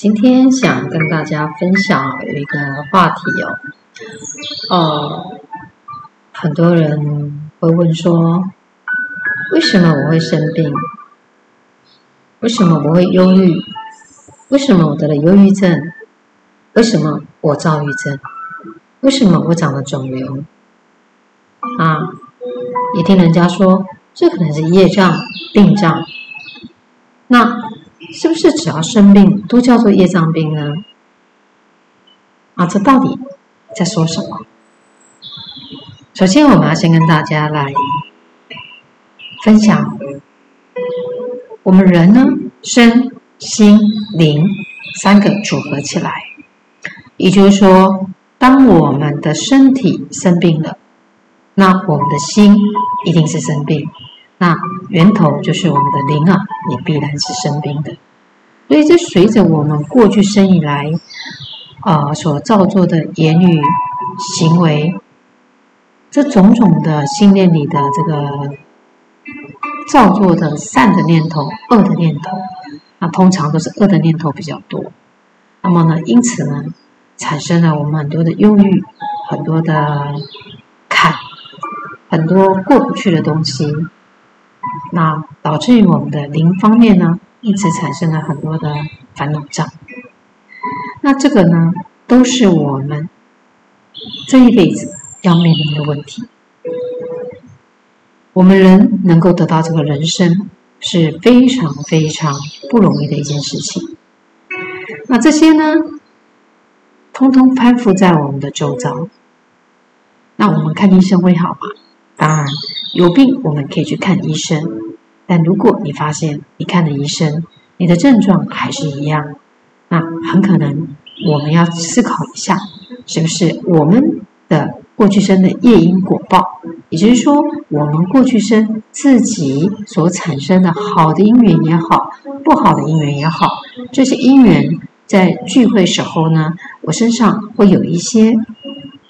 今天想跟大家分享一个话题哦，呃，很多人会问说，为什么我会生病？为什么我会忧郁？为什么我得了忧郁症？为什么我躁郁症？为什么我长了肿瘤？啊，也听人家说，这可能是业障、病障。那是不是只要生病都叫做业障病呢？啊，这到底在说什么？首先，我们要先跟大家来分享，我们人呢，身心灵三个组合起来，也就是说，当我们的身体生病了，那我们的心一定是生病。那源头就是我们的灵啊，也必然是生病的。所以，这随着我们过去生以来，啊、呃，所造作的言语、行为，这种种的信念里的这个造作的善的念头、恶的念头，那通常都是恶的念头比较多。那么呢，因此呢，产生了我们很多的忧郁，很多的坎，很多过不去的东西。那导致于我们的灵方面呢，因此产生了很多的烦恼障。那这个呢，都是我们这一辈子要面临的问题。我们人能够得到这个人生，是非常非常不容易的一件事情。那这些呢，通通攀附在我们的周遭。那我们看医生会好吗？当然。有病，我们可以去看医生。但如果你发现你看了医生，你的症状还是一样，那很可能我们要思考一下，是不是我们的过去生的业因果报？也就是说，我们过去生自己所产生的好的因缘也好，不好的因缘也好，这些因缘在聚会时候呢，我身上会有一些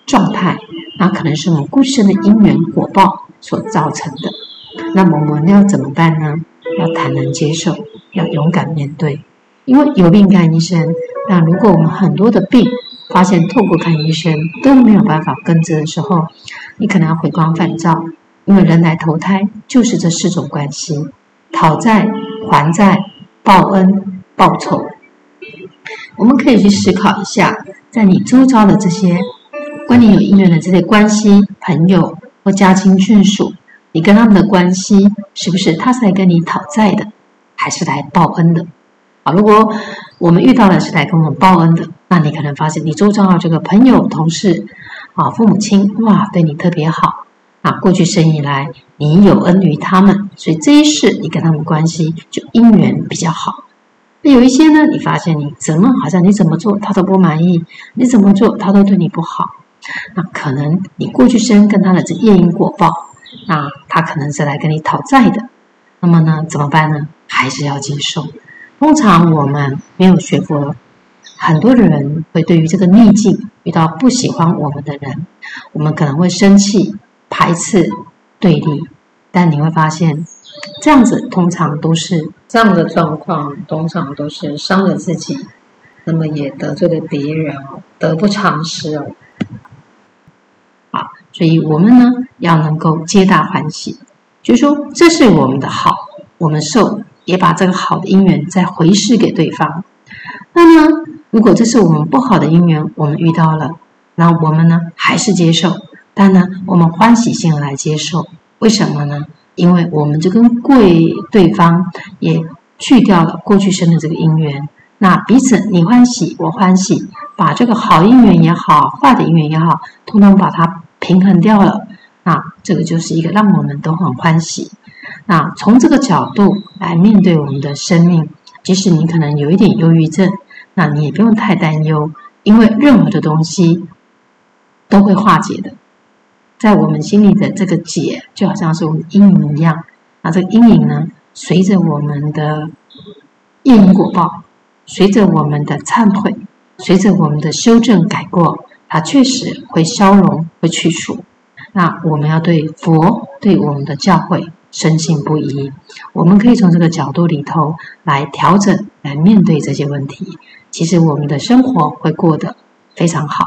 状态，那可能是我们过去的因缘果报。所造成的，那么我们要怎么办呢？要坦然接受，要勇敢面对。因为有病看医生，那如果我们很多的病发现透过看医生都没有办法根治的时候，你可能要回光返照。因为人来投胎就是这四种关系：讨债、还债、报恩、报仇。我们可以去思考一下，在你周遭的这些关你有姻缘的这些关系、朋友。或家亲眷属，你跟他们的关系是不是他是来跟你讨债的，还是来报恩的？啊，如果我们遇到的是来跟我们报恩的，那你可能发现你周遭的这个朋友、同事啊、父母亲，哇，对你特别好啊。过去生以来，你有恩于他们，所以这一世你跟他们关系就姻缘比较好。那有一些呢，你发现你怎么好像你怎么做他都不满意，你怎么做他都对你不好。那可能你过去生跟他的这业因果报，那他可能是来跟你讨债的。那么呢，怎么办呢？还是要接受。通常我们没有学过，很多的人会对于这个逆境遇到不喜欢我们的人，我们可能会生气、排斥、对立。但你会发现，这样子通常都是这样的状况，通常都是伤了自己，那么也得罪了别人哦，得不偿失哦。所以，我们呢要能够皆大欢喜，就是说，这是我们的好，我们受也把这个好的因缘再回施给对方。那么，如果这是我们不好的因缘，我们遇到了，那我们呢还是接受，但呢，我们欢喜心来接受。为什么呢？因为我们就跟贵对方也去掉了过去生的这个因缘，那彼此你欢喜我欢喜，把这个好因缘也好，坏的因缘也好，通通把它。平衡掉了，那这个就是一个让我们都很欢喜。那从这个角度来面对我们的生命，即使你可能有一点忧郁症，那你也不用太担忧，因为任何的东西都会化解的。在我们心里的这个结，就好像是我们阴影一样。那这个阴影呢，随着我们的业因果报，随着我们的忏悔，随着我们的修正改过。它确实会消融，会去除。那我们要对佛对我们的教诲深信不疑。我们可以从这个角度里头来调整，来面对这些问题。其实我们的生活会过得非常好。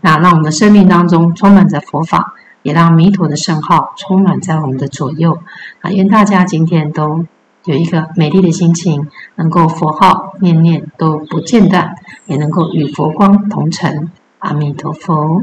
那让我们的生命当中充满着佛法，也让弥陀的圣号充满在我们的左右。啊，愿大家今天都有一个美丽的心情，能够佛号念念都不间断，也能够与佛光同尘。阿弥陀佛。